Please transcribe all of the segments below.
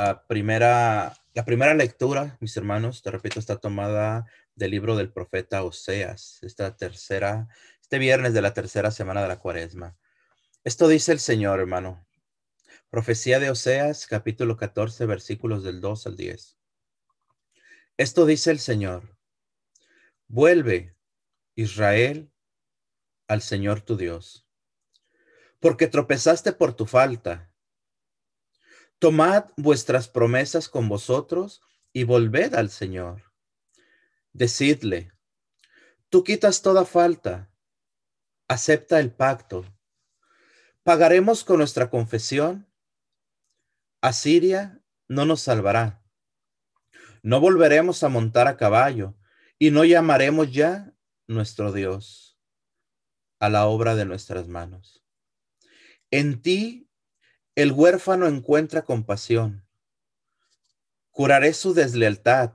La primera, la primera lectura, mis hermanos, te repito, está tomada del libro del profeta Oseas, esta tercera, este viernes de la tercera semana de la cuaresma. Esto dice el Señor, hermano. Profecía de Oseas, capítulo 14, versículos del 2 al 10. Esto dice el Señor. Vuelve, Israel, al Señor tu Dios, porque tropezaste por tu falta Tomad vuestras promesas con vosotros y volved al Señor. Decidle, tú quitas toda falta, acepta el pacto. Pagaremos con nuestra confesión. Asiria no nos salvará. No volveremos a montar a caballo y no llamaremos ya nuestro Dios a la obra de nuestras manos. En ti el huérfano encuentra compasión. Curaré su deslealtad.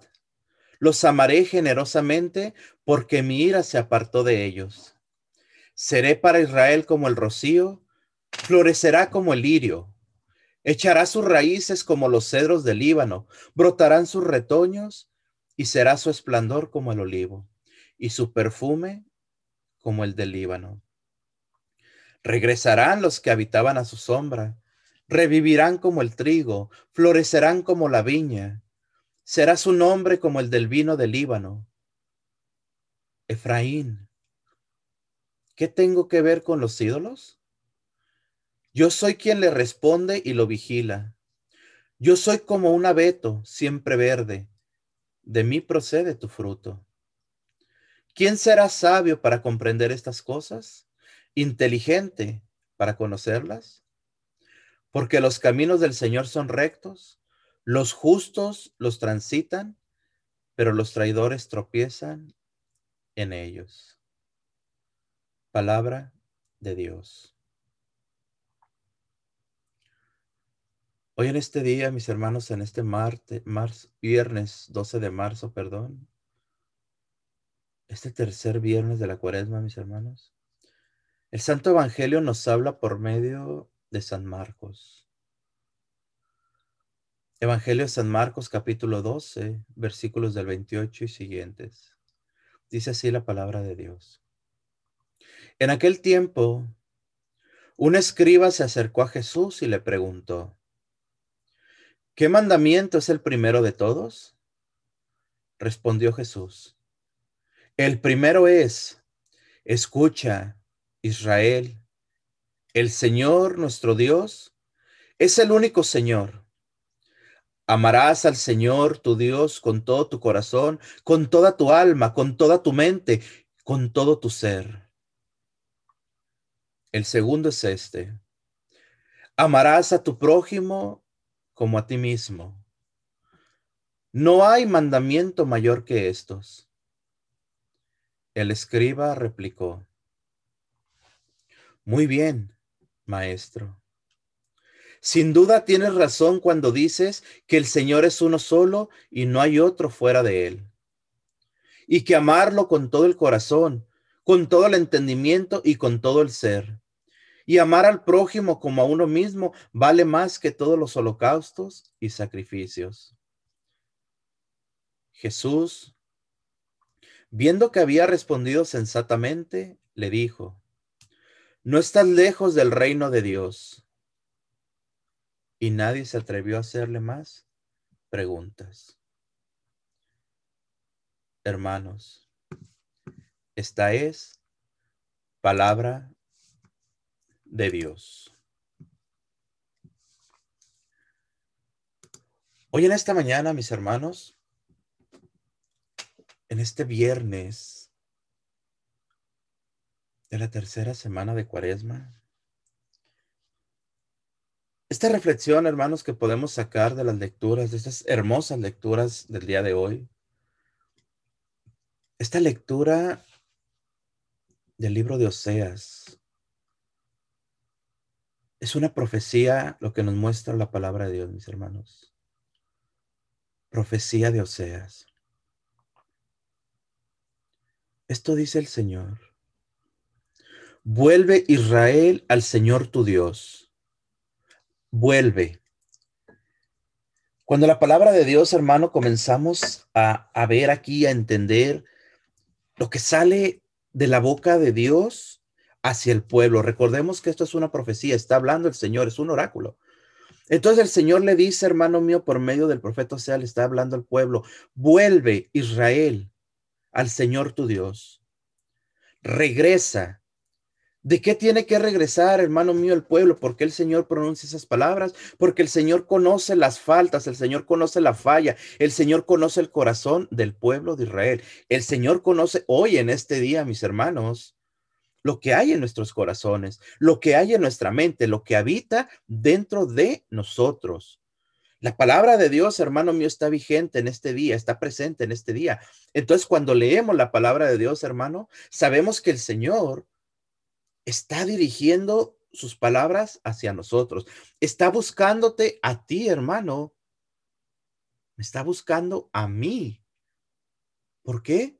Los amaré generosamente porque mi ira se apartó de ellos. Seré para Israel como el rocío, florecerá como el lirio. Echará sus raíces como los cedros del Líbano, brotarán sus retoños y será su esplendor como el olivo y su perfume como el del Líbano. Regresarán los que habitaban a su sombra revivirán como el trigo, florecerán como la viña. Será su nombre como el del vino del Líbano. Efraín, ¿qué tengo que ver con los ídolos? Yo soy quien le responde y lo vigila. Yo soy como un abeto siempre verde. De mí procede tu fruto. ¿Quién será sabio para comprender estas cosas? ¿Inteligente para conocerlas? Porque los caminos del Señor son rectos, los justos los transitan, pero los traidores tropiezan en ellos. Palabra de Dios. Hoy en este día, mis hermanos, en este martes, viernes 12 de marzo, perdón, este tercer viernes de la cuaresma, mis hermanos, el Santo Evangelio nos habla por medio de San Marcos. Evangelio de San Marcos capítulo 12, versículos del 28 y siguientes. Dice así la palabra de Dios. En aquel tiempo, un escriba se acercó a Jesús y le preguntó, ¿qué mandamiento es el primero de todos? Respondió Jesús, el primero es, escucha, Israel, el Señor nuestro Dios es el único Señor. Amarás al Señor tu Dios con todo tu corazón, con toda tu alma, con toda tu mente, con todo tu ser. El segundo es este. Amarás a tu prójimo como a ti mismo. No hay mandamiento mayor que estos. El escriba replicó, Muy bien maestro. Sin duda tienes razón cuando dices que el Señor es uno solo y no hay otro fuera de él. Y que amarlo con todo el corazón, con todo el entendimiento y con todo el ser. Y amar al prójimo como a uno mismo vale más que todos los holocaustos y sacrificios. Jesús, viendo que había respondido sensatamente, le dijo, no estás lejos del reino de Dios. Y nadie se atrevió a hacerle más preguntas. Hermanos, esta es palabra de Dios. Hoy en esta mañana, mis hermanos, en este viernes la tercera semana de Cuaresma. Esta reflexión, hermanos, que podemos sacar de las lecturas, de estas hermosas lecturas del día de hoy, esta lectura del libro de Oseas es una profecía lo que nos muestra la palabra de Dios, mis hermanos. Profecía de Oseas. Esto dice el Señor. Vuelve Israel al Señor tu Dios. Vuelve. Cuando la palabra de Dios, hermano, comenzamos a, a ver aquí, a entender lo que sale de la boca de Dios hacia el pueblo. Recordemos que esto es una profecía, está hablando el Señor, es un oráculo. Entonces el Señor le dice, hermano mío, por medio del profeta, o sea, le está hablando al pueblo, vuelve Israel al Señor tu Dios, regresa. ¿De qué tiene que regresar, hermano mío, el pueblo? Porque el Señor pronuncia esas palabras, porque el Señor conoce las faltas, el Señor conoce la falla, el Señor conoce el corazón del pueblo de Israel. El Señor conoce hoy en este día, mis hermanos, lo que hay en nuestros corazones, lo que hay en nuestra mente, lo que habita dentro de nosotros. La palabra de Dios, hermano mío, está vigente en este día, está presente en este día. Entonces, cuando leemos la palabra de Dios, hermano, sabemos que el Señor está dirigiendo sus palabras hacia nosotros. Está buscándote a ti, hermano. Me está buscando a mí. ¿Por qué?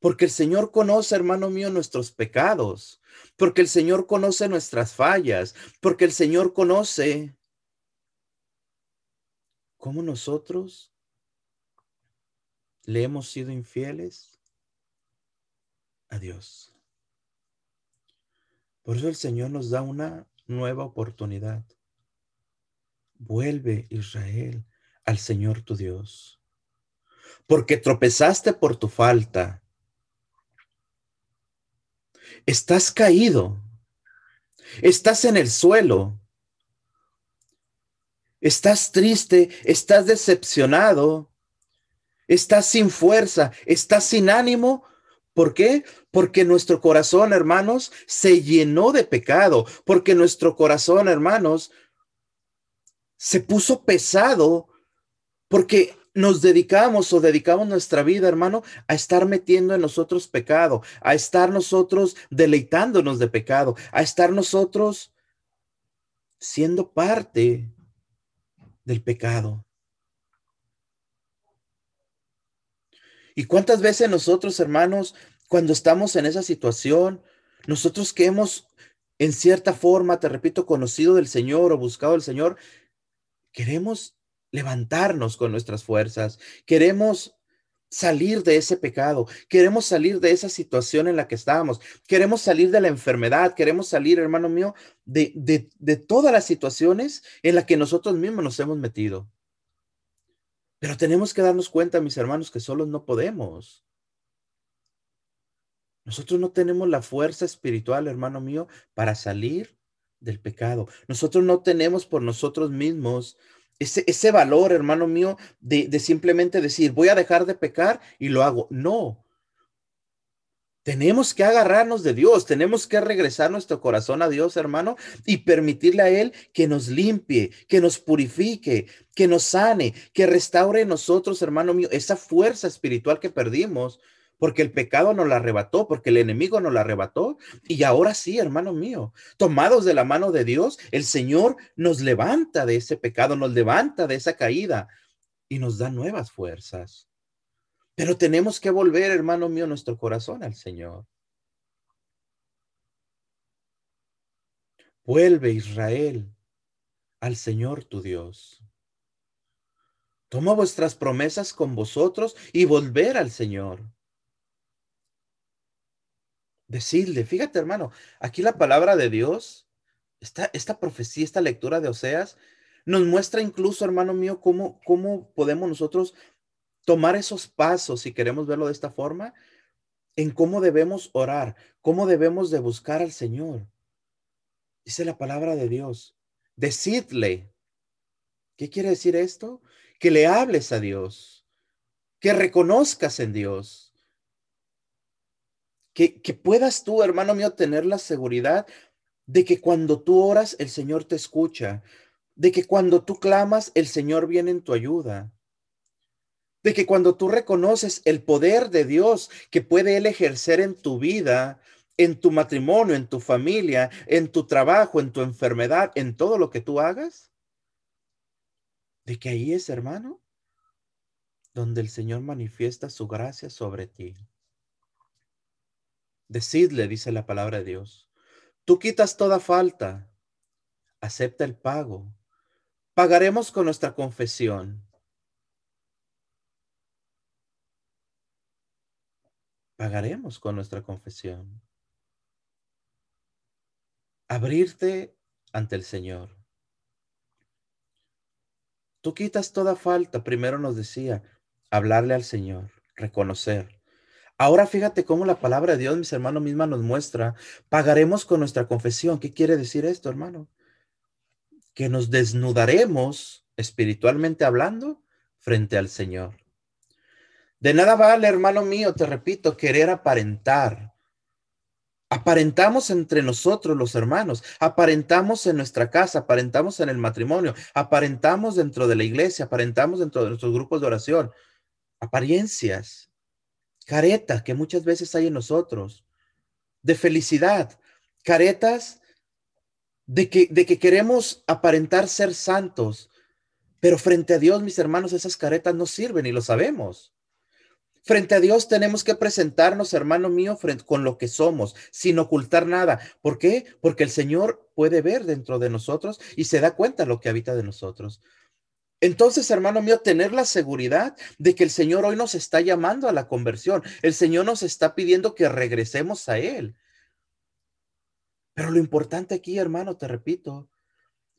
Porque el Señor conoce, hermano mío, nuestros pecados, porque el Señor conoce nuestras fallas, porque el Señor conoce cómo nosotros le hemos sido infieles a Dios. Por eso el Señor nos da una nueva oportunidad. Vuelve Israel al Señor tu Dios, porque tropezaste por tu falta estás caído, estás en el suelo, estás triste, estás decepcionado, estás sin fuerza, estás sin ánimo. ¿Por qué? Porque nuestro corazón, hermanos, se llenó de pecado, porque nuestro corazón, hermanos, se puso pesado, porque nos dedicamos o dedicamos nuestra vida, hermano, a estar metiendo en nosotros pecado, a estar nosotros deleitándonos de pecado, a estar nosotros siendo parte del pecado. ¿Y cuántas veces nosotros, hermanos, cuando estamos en esa situación, nosotros que hemos, en cierta forma, te repito, conocido del Señor o buscado al Señor, queremos levantarnos con nuestras fuerzas, queremos salir de ese pecado, queremos salir de esa situación en la que estábamos, queremos salir de la enfermedad, queremos salir, hermano mío, de, de, todas las situaciones en las que nosotros mismos nos hemos metido. Pero tenemos que darnos cuenta, mis hermanos, que solos no podemos. Nosotros no tenemos la fuerza espiritual, hermano mío, para salir del pecado. Nosotros no tenemos por nosotros mismos ese, valor, hermano mío, de, de simplemente decir, voy a dejar de pecar y lo hago. No, tenemos que agarrarnos de Dios, tenemos que regresar nuestro corazón a Dios, hermano, y permitirle a Él que nos limpie, que nos purifique, que nos sane, que restaure en nosotros, hermano mío, esa fuerza espiritual que perdimos porque el pecado nos la arrebató, porque el enemigo nos la arrebató. Y ahora sí, hermano mío, tomados de la mano de Dios, el Señor nos levanta de ese pecado, nos levanta de esa caída y nos da nuevas fuerzas. Pero tenemos que volver, hermano mío, nuestro corazón al Señor. Vuelve Israel al Señor tu Dios. Toma vuestras promesas con vosotros y volver al Señor. Decirle, fíjate hermano, aquí la palabra de Dios, esta, esta profecía, esta lectura de Oseas, nos muestra incluso, hermano mío, cómo, cómo podemos nosotros tomar esos pasos, si queremos verlo de esta forma, en cómo debemos orar, cómo debemos de buscar al Señor. Dice la palabra de Dios, decidle. ¿Qué quiere decir esto? Que le hables a Dios, que reconozcas en Dios, que, puedas tú, hermano mío, tener la seguridad de que cuando tú oras, el Señor te escucha, de que cuando tú clamas, el Señor viene en tu ayuda, de que cuando tú reconoces el poder de Dios que puede Él ejercer en tu vida, en tu matrimonio, en tu familia, en tu trabajo, en tu enfermedad, en todo lo que tú hagas, de que ahí es, hermano, donde el Señor manifiesta su gracia sobre ti. Decidle, dice la palabra de Dios, tú quitas toda falta, acepta el pago. Pagaremos con nuestra confesión. Pagaremos con nuestra confesión. Abrirte ante el Señor. Tú quitas toda falta, primero nos decía, hablarle al Señor, reconocer. Ahora fíjate cómo la palabra de Dios, mis hermanos, misma nos muestra, pagaremos con nuestra confesión. ¿Qué quiere decir esto, hermano? Que nos desnudaremos, espiritualmente hablando, frente al Señor. De nada vale, hermano mío, te repito, querer aparentar. Aparentamos entre nosotros los hermanos, aparentamos en nuestra casa, aparentamos en el matrimonio, aparentamos dentro de la iglesia, aparentamos dentro de nuestros grupos de oración. Apariencias, caretas que muchas veces hay en nosotros, de felicidad, caretas de que, de que queremos aparentar ser santos, pero frente a Dios, mis hermanos, esas caretas no sirven y lo sabemos. Frente a Dios tenemos que presentarnos, hermano mío, frente, con lo que somos, sin ocultar nada. ¿Por qué? Porque el Señor puede ver dentro de nosotros y se da cuenta lo que habita de nosotros. Entonces, hermano mío, tener la seguridad de que el Señor hoy nos está llamando a la conversión. El Señor nos está pidiendo que regresemos a Él. Pero lo importante aquí, hermano, te repito,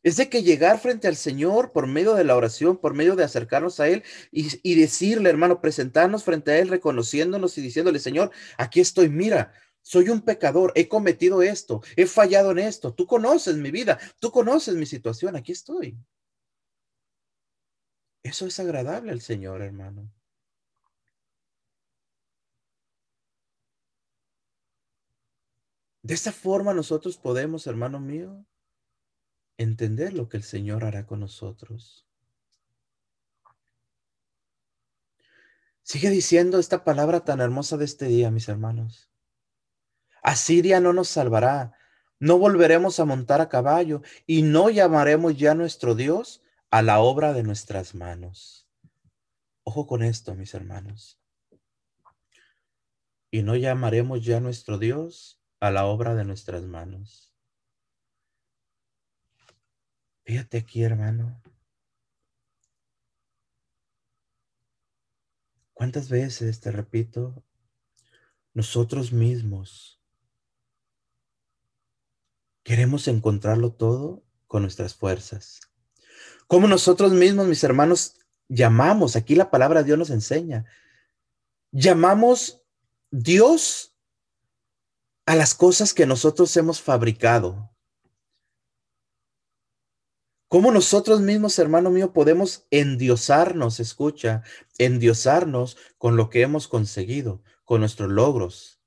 es de que llegar frente al Señor por medio de la oración, por medio de acercarnos a Él y, decirle, hermano, presentarnos frente a Él, reconociéndonos y diciéndole, Señor, aquí estoy, mira, soy un pecador, he cometido esto, he fallado en esto, tú conoces mi vida, tú conoces mi situación, aquí estoy. Eso es agradable al Señor, hermano. De esta forma nosotros podemos, hermano mío, entender lo que el Señor hará con nosotros. Sigue diciendo esta palabra tan hermosa de este día, mis hermanos. Asiria no nos salvará, no volveremos a montar a caballo y no llamaremos ya nuestro Dios a la obra de nuestras manos. Ojo con esto, mis hermanos. Y no llamaremos ya nuestro Dios a la obra de nuestras manos. Fíjate aquí, hermano. ¿Cuántas veces, te repito, nosotros mismos queremos encontrarlo todo con nuestras fuerzas? Como nosotros mismos, mis hermanos, llamamos, aquí la palabra de Dios nos enseña, llamamos Dios a las cosas que nosotros hemos fabricado. ¿Cómo nosotros mismos, hermano mío, podemos endiosarnos, escucha, endiosarnos con lo que hemos conseguido, con nuestros logros?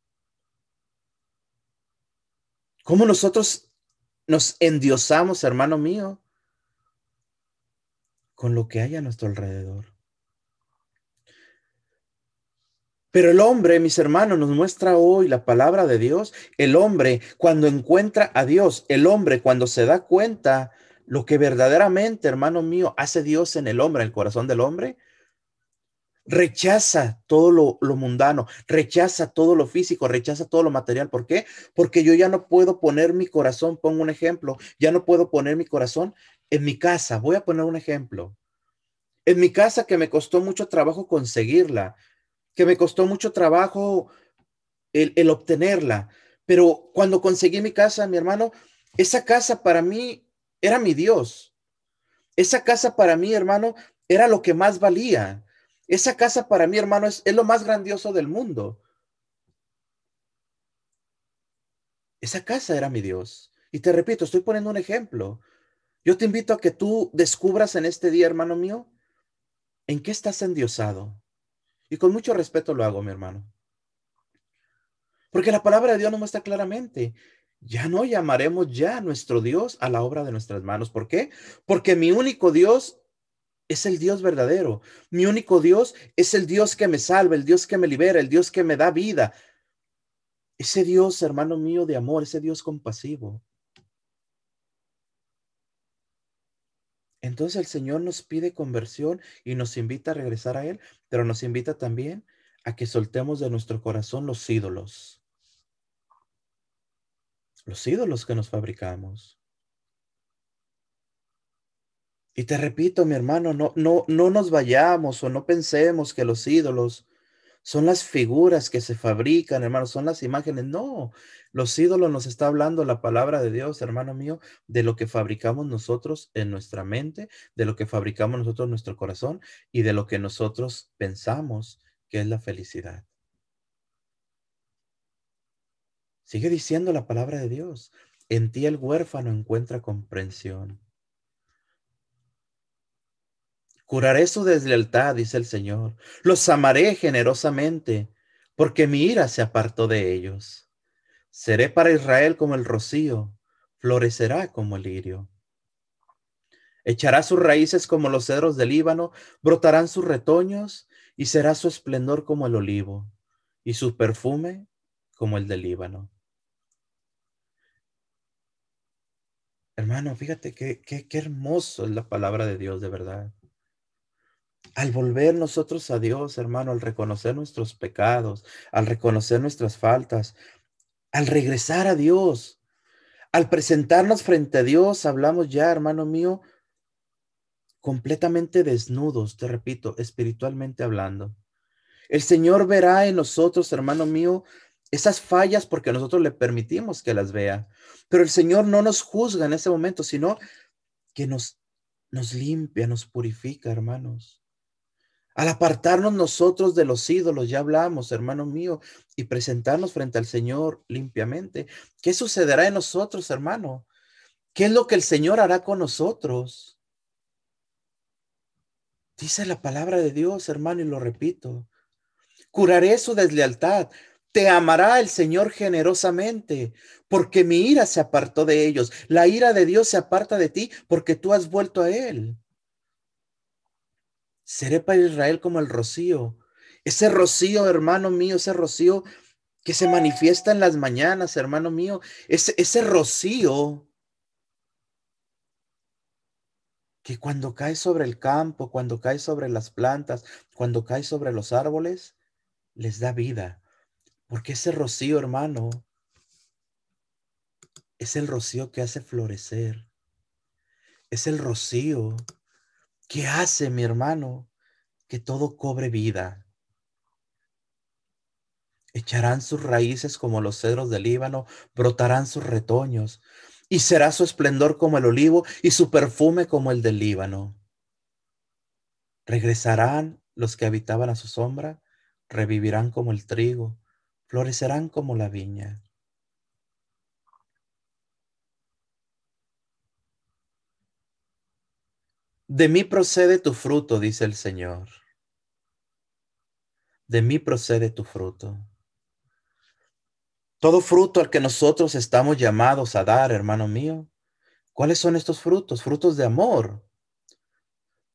¿Cómo nosotros nos endiosamos, hermano mío, con lo que hay a nuestro alrededor. Pero el hombre, mis hermanos, nos muestra hoy la palabra de Dios. El hombre, cuando encuentra a Dios, el hombre, cuando se da cuenta lo que verdaderamente, hermano mío, hace Dios en el hombre, en el corazón del hombre, rechaza todo lo, lo, mundano, rechaza todo lo físico, rechaza todo lo material. ¿Por qué? Porque yo ya no puedo poner mi corazón, pongo un ejemplo, ya no puedo poner mi corazón en mi casa, voy a poner un ejemplo. En mi casa que me costó mucho trabajo conseguirla, que me costó mucho trabajo el, obtenerla, pero cuando conseguí mi casa, mi hermano, esa casa para mí era mi Dios. Esa casa para mí, hermano, era lo que más valía. Esa casa para mí, hermano, es, es lo más grandioso del mundo. Esa casa era mi Dios. Y te repito, estoy poniendo un ejemplo. Yo te invito a que tú descubras en este día, hermano mío, en qué estás endiosado. Y con mucho respeto lo hago, mi hermano. Porque la palabra de Dios nos muestra claramente, ya no llamaremos ya a nuestro Dios a la obra de nuestras manos. ¿Por qué? Porque mi único Dios es el Dios verdadero. Mi único Dios es el Dios que me salva, el Dios que me libera, el Dios que me da vida. Ese Dios, hermano mío, de amor, ese Dios compasivo. Entonces el Señor nos pide conversión y nos invita a regresar a Él, pero nos invita también a que soltemos de nuestro corazón los ídolos. Los ídolos que nos fabricamos. Y te repito, mi hermano, no, no, no nos vayamos o no pensemos que los ídolos son las figuras que se fabrican, hermano, son las imágenes. No, los ídolos nos está hablando la palabra de Dios, hermano mío, de lo que fabricamos nosotros en nuestra mente, de lo que fabricamos nosotros en nuestro corazón y de lo que nosotros pensamos que es la felicidad. Sigue diciendo la palabra de Dios. En ti el huérfano encuentra comprensión. Curaré su deslealtad, dice el Señor. Los amaré generosamente, porque mi ira se apartó de ellos. Seré para Israel como el rocío, florecerá como el lirio. Echará sus raíces como los cedros del Líbano, brotarán sus retoños, y será su esplendor como el olivo, y su perfume como el del Líbano. Hermano, fíjate qué, qué, qué hermoso es la palabra de Dios, de verdad. Al volver nosotros a Dios, hermano, al reconocer nuestros pecados, al reconocer nuestras faltas, al regresar a Dios, al presentarnos frente a Dios, hablamos ya, hermano mío, completamente desnudos, te repito, espiritualmente hablando. El Señor verá en nosotros, hermano mío, esas fallas porque nosotros le permitimos que las vea. Pero el Señor no nos juzga en ese momento, sino que nos, nos limpia, nos purifica, hermanos. Al apartarnos nosotros de los ídolos, ya hablamos, hermano mío, y presentarnos frente al Señor limpiamente, ¿qué sucederá en nosotros, hermano? ¿Qué es lo que el Señor hará con nosotros? Dice la palabra de Dios, hermano, y lo repito. Curaré su deslealtad, te amará el Señor generosamente, porque mi ira se apartó de ellos. La ira de Dios se aparta de ti porque tú has vuelto a Él. Seré para Israel como el rocío. Ese rocío, hermano mío, ese rocío que se manifiesta en las mañanas, hermano mío. Ese, ese rocío que cuando cae sobre el campo, cuando cae sobre las plantas, cuando cae sobre los árboles, les da vida porque ese rocío, hermano, es el rocío que hace florecer. Es el rocío que hace, mi hermano, que todo cobre vida. Echarán sus raíces como los cedros del Líbano, brotarán sus retoños, y será su esplendor como el olivo y su perfume como el del Líbano. Regresarán los que habitaban a su sombra, revivirán como el trigo, florecerán como la viña. De mí procede tu fruto, dice el Señor. De mí procede tu fruto. Todo fruto al que nosotros estamos llamados a dar, hermano mío. ¿Cuáles son estos frutos? Frutos de amor,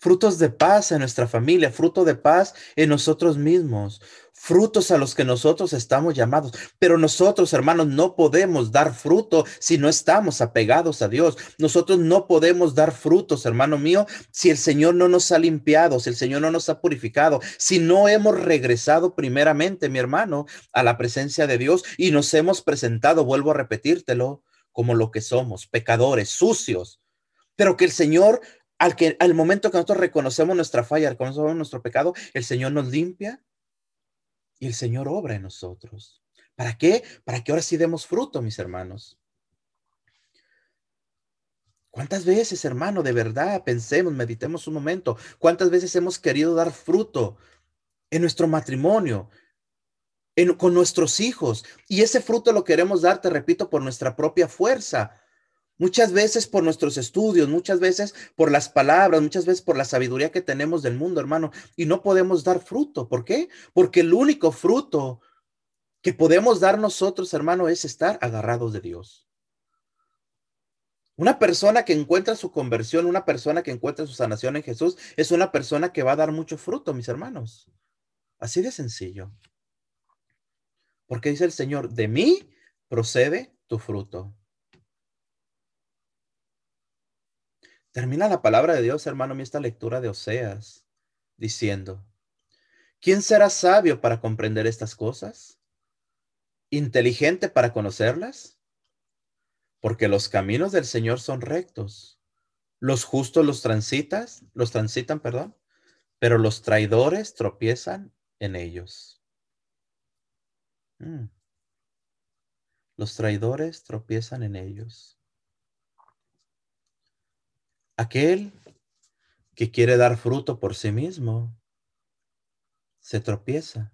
frutos de paz en nuestra familia, fruto de paz en nosotros mismos, frutos a los que nosotros estamos llamados. Pero nosotros, hermanos, no podemos dar fruto si no estamos apegados a Dios. Nosotros no podemos dar frutos, hermano mío, si el Señor no nos ha limpiado, si el Señor no nos ha purificado, si no hemos regresado primeramente, mi hermano, a la presencia de Dios y nos hemos presentado, vuelvo a repetírtelo, como lo que somos, pecadores, sucios. Pero que el Señor al, que, al momento que nosotros reconocemos nuestra falla, reconocemos nuestro pecado, el Señor nos limpia y el Señor obra en nosotros. ¿Para qué? Para que ahora sí demos fruto, mis hermanos. ¿Cuántas veces, hermano, de verdad, pensemos, meditemos un momento, cuántas veces hemos querido dar fruto en nuestro matrimonio, con nuestros hijos? Y ese fruto lo queremos dar, te repito, por nuestra propia fuerza, Muchas veces por nuestros estudios, muchas veces por las palabras, muchas veces por la sabiduría que tenemos del mundo, hermano, y no podemos dar fruto. ¿Por qué? Porque el único fruto que podemos dar nosotros, hermano, es estar agarrados de Dios. Una persona que encuentra su conversión, una persona que encuentra su sanación en Jesús, es una persona que va a dar mucho fruto, mis hermanos. Así de sencillo. Porque dice el Señor, de mí procede tu fruto. Termina la palabra de Dios, hermano, esta lectura de Oseas, diciendo, ¿quién será sabio para comprender estas cosas? ¿Inteligente para conocerlas? Porque los caminos del Señor son rectos. Los justos los transitas, los transitan, perdón, pero los traidores tropiezan en ellos. Mm. Los traidores tropiezan en ellos. Aquel que quiere dar fruto por sí mismo se tropieza,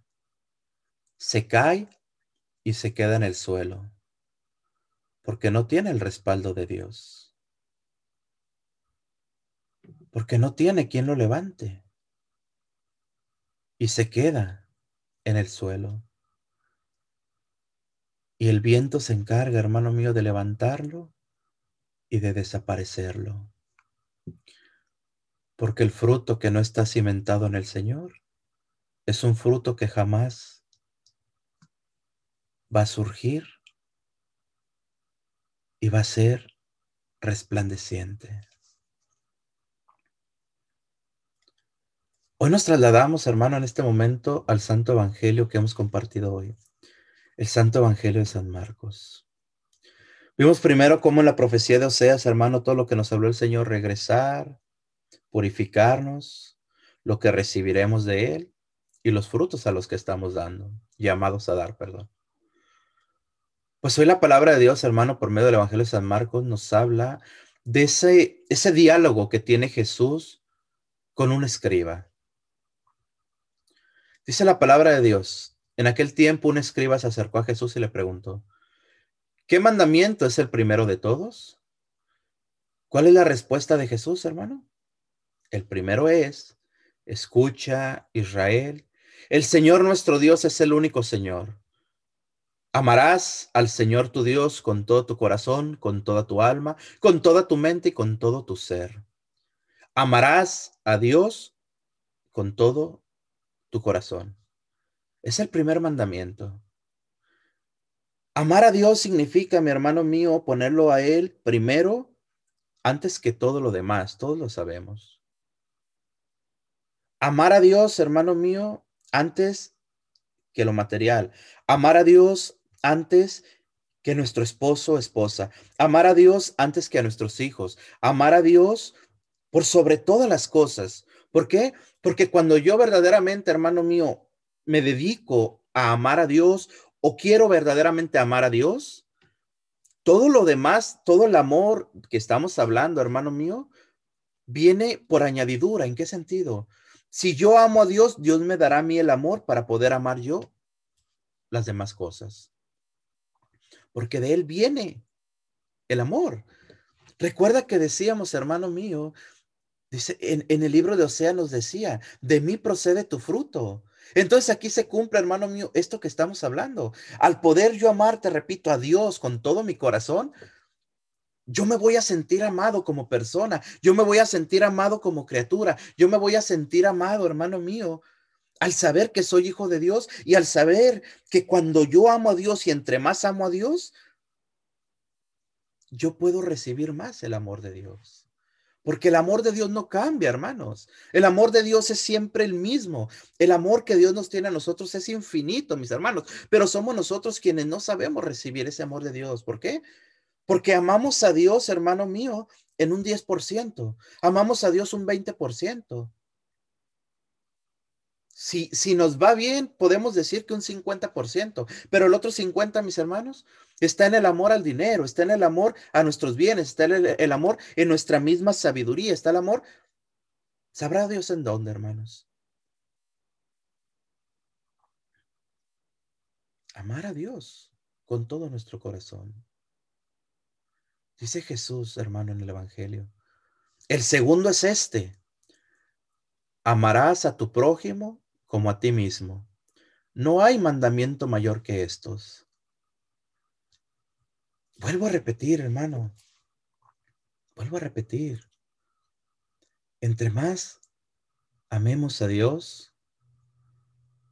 se cae y se queda en el suelo, porque no tiene el respaldo de Dios, porque no tiene quien lo levante y se queda en el suelo. Y el viento se encarga, hermano mío, de levantarlo y de desaparecerlo. Porque el fruto que no está cimentado en el Señor es un fruto que jamás va a surgir y va a ser resplandeciente. Hoy nos trasladamos, hermano, en este momento al Santo Evangelio que hemos compartido hoy el Santo Evangelio de San Marcos. Vimos primero cómo en la profecía de Oseas, hermano, todo lo que nos habló el Señor, regresar, purificarnos, lo que recibiremos de Él y los frutos a los que estamos dando, llamados a dar, perdón. Pues hoy la palabra de Dios, hermano, por medio del Evangelio de San Marcos, nos habla de ese, ese diálogo que tiene Jesús con un escriba. Dice la palabra de Dios, en aquel tiempo un escriba se acercó a Jesús y le preguntó, ¿qué mandamiento es el primero de todos? ¿Cuál es la respuesta de Jesús, hermano? El primero es, escucha Israel, el Señor nuestro Dios es el único Señor. Amarás al Señor tu Dios con todo tu corazón, con toda tu alma, con toda tu mente y con todo tu ser. Amarás a Dios con todo tu corazón. Es el primer mandamiento. Amar a Dios significa, mi hermano mío, ponerlo a Él primero antes que todo lo demás. Todos lo sabemos. Amar a Dios, hermano mío, antes que lo material. Amar a Dios antes que nuestro esposo o esposa. Amar a Dios antes que a nuestros hijos. Amar a Dios por sobre todas las cosas. ¿Por qué? Porque cuando yo verdaderamente, hermano mío, me dedico a amar a Dios o quiero verdaderamente amar a Dios, todo lo demás, todo el amor que estamos hablando, hermano mío, viene por añadidura. ¿En qué sentido? Si yo amo a Dios, Dios me dará a mí el amor para poder amar yo las demás cosas. Porque de Él viene el amor. Recuerda que decíamos, hermano mío, dice, en, el libro de Osea nos decía, de mí procede tu fruto. Entonces aquí se cumple, hermano mío, esto que estamos hablando. Al poder yo amar, te repito, a Dios con todo mi corazón, yo me voy a sentir amado como persona, yo me voy a sentir amado como criatura, yo me voy a sentir amado, hermano mío, al saber que soy hijo de Dios y al saber que cuando yo amo a Dios y entre más amo a Dios, yo puedo recibir más el amor de Dios. Porque el amor de Dios no cambia, hermanos. El amor de Dios es siempre el mismo. El amor que Dios nos tiene a nosotros es infinito, mis hermanos. Pero somos nosotros quienes no sabemos recibir ese amor de Dios. ¿Por qué? Porque amamos a Dios, hermano mío, en un 10%. Amamos a Dios un 20%. Si, si nos va bien, podemos decir que un 50%, pero el otro 50, mis hermanos, está en el amor al dinero, está en el amor a nuestros bienes, está el, el amor en nuestra misma sabiduría, está el amor. ¿Sabrá Dios en dónde, hermanos? Amar a Dios con todo nuestro corazón. Dice Jesús, hermano, en el Evangelio. El segundo es este. Amarás a tu prójimo como a ti mismo. No hay mandamiento mayor que estos. Vuelvo a repetir, hermano. Vuelvo a repetir. Entre más amemos a Dios,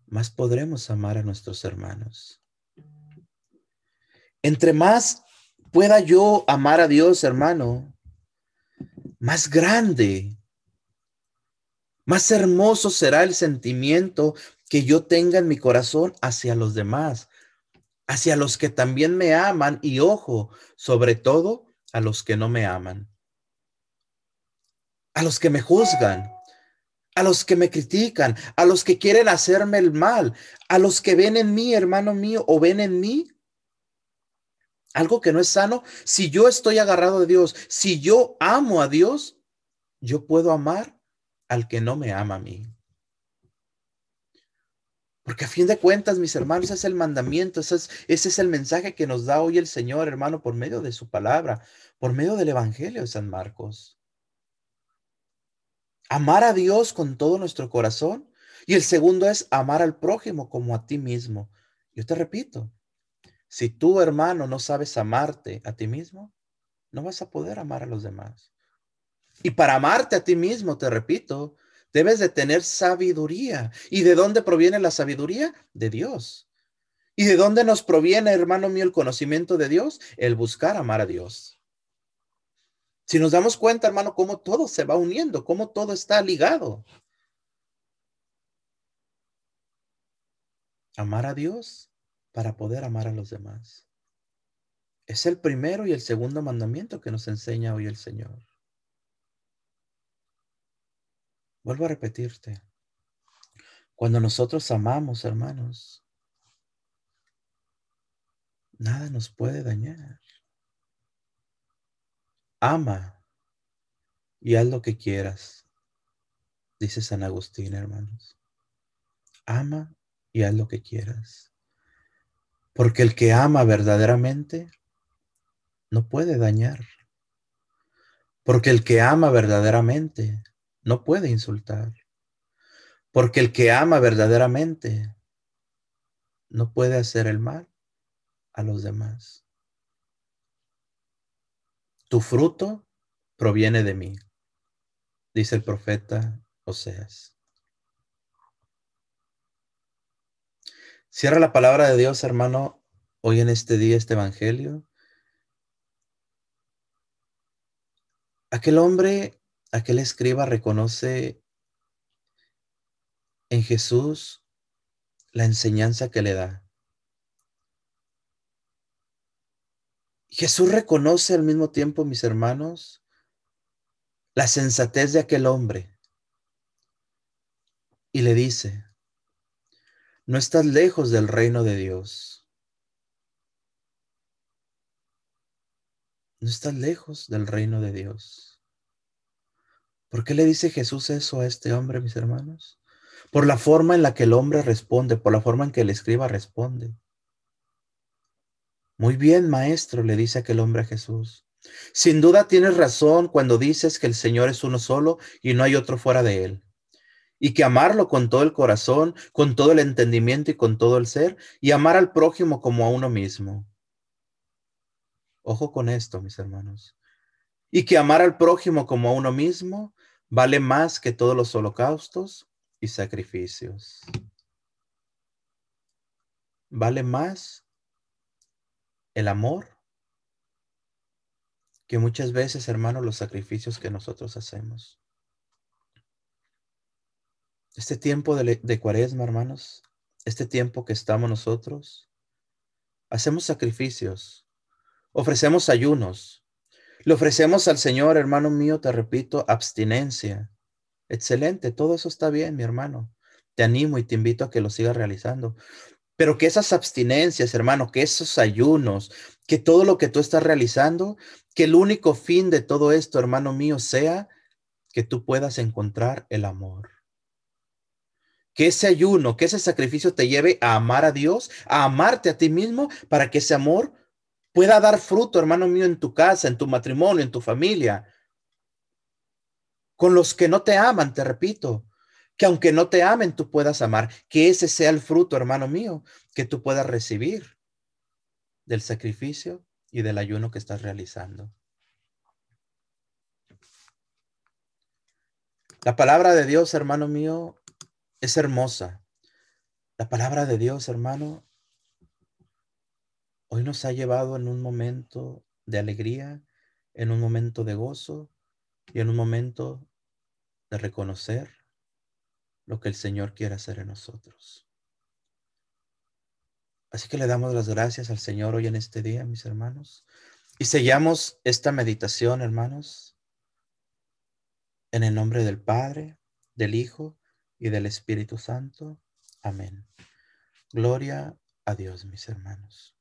más podremos amar a nuestros hermanos. Entre más pueda yo amar a Dios, hermano, más grande más hermoso será el sentimiento que yo tenga en mi corazón hacia los demás, hacia los que también me aman y ojo, sobre todo a los que no me aman, a los que me juzgan, a los que me critican, a los que quieren hacerme el mal, a los que ven en mí, hermano mío, o ven en mí algo que no es sano. Si yo estoy agarrado de Dios, si yo amo a Dios, yo puedo amar al que no me ama a mí. Porque a fin de cuentas, mis hermanos, ese es el mandamiento, ese es, ese es el mensaje que nos da hoy el Señor, hermano, por medio de su palabra, por medio del Evangelio de San Marcos amar a Dios con todo nuestro corazón. Y el segundo es amar al prójimo como a ti mismo. Yo te repito, si tú, hermano, no sabes amarte a ti mismo, no vas a poder amar a los demás. Y para amarte a ti mismo, te repito, debes de tener sabiduría. ¿Y de dónde proviene la sabiduría? De Dios. ¿Y de dónde nos proviene, hermano mío, el conocimiento de Dios? El buscar amar a Dios. Si nos damos cuenta, hermano, cómo todo se va uniendo, cómo todo está ligado. Amar a Dios para poder amar a los demás. Es el primero y el segundo mandamiento que nos enseña hoy el Señor. Vuelvo a repetirte. Cuando nosotros amamos, hermanos, nada nos puede dañar. Ama y haz lo que quieras, dice San Agustín, hermanos. Ama y haz lo que quieras. Porque el que ama verdaderamente no puede dañar. Porque el que ama verdaderamente no puede insultar. Porque el que ama verdaderamente no puede hacer el mal a los demás. Tu fruto proviene de mí, dice el profeta Oseas. Cierra la palabra de Dios, hermano, hoy en este día, este evangelio. Aquel hombre, aquel escriba reconoce en Jesús la enseñanza que le da. Jesús reconoce al mismo tiempo, mis hermanos, la sensatez de aquel hombre y le dice, no estás lejos del reino de Dios. No estás lejos del reino de Dios. ¿Por qué le dice Jesús eso a este hombre, mis hermanos? Por la forma en la que el hombre responde, por la forma en que el escriba responde. Muy bien, maestro, le dice aquel hombre a Jesús. Sin duda tienes razón cuando dices que el Señor es uno solo y no hay otro fuera de él. Y que amarlo con todo el corazón, con todo el entendimiento y con todo el ser, y amar al prójimo como a uno mismo. Ojo con esto, mis hermanos. Y que amar al prójimo como a uno mismo vale más que todos los holocaustos y sacrificios. Vale más el amor que muchas veces, hermanos, los sacrificios que nosotros hacemos. Este tiempo de, de, cuaresma, hermanos, este tiempo que estamos nosotros, hacemos sacrificios, ofrecemos ayunos, le ofrecemos al Señor, hermano mío, te repito, abstinencia. Excelente, todo eso está bien, mi hermano. Te animo y te invito a que lo sigas realizando. Pero que esas abstinencias, hermano, que esos ayunos, que todo lo que tú estás realizando, que el único fin de todo esto, hermano mío, sea que tú puedas encontrar el amor. Que ese ayuno, que ese sacrificio te lleve a amar a Dios, a amarte a ti mismo, para que ese amor pueda dar fruto, hermano mío, en tu casa, en tu matrimonio, en tu familia. Con los que no te aman, te repito, que aunque no te amen, tú puedas amar, que ese sea el fruto, hermano mío, que tú puedas recibir del sacrificio y del ayuno que estás realizando. La palabra de Dios, hermano mío, es hermosa. La palabra de Dios, hermano, hoy nos ha llevado en un momento de alegría, en un momento de gozo y en un momento de reconocer lo que el Señor quiere hacer en nosotros. Así que le damos las gracias al Señor hoy en este día, mis hermanos, y sellamos esta meditación, hermanos, en el nombre del Padre, del Hijo y del Espíritu Santo. Amén. Gloria a Dios, mis hermanos.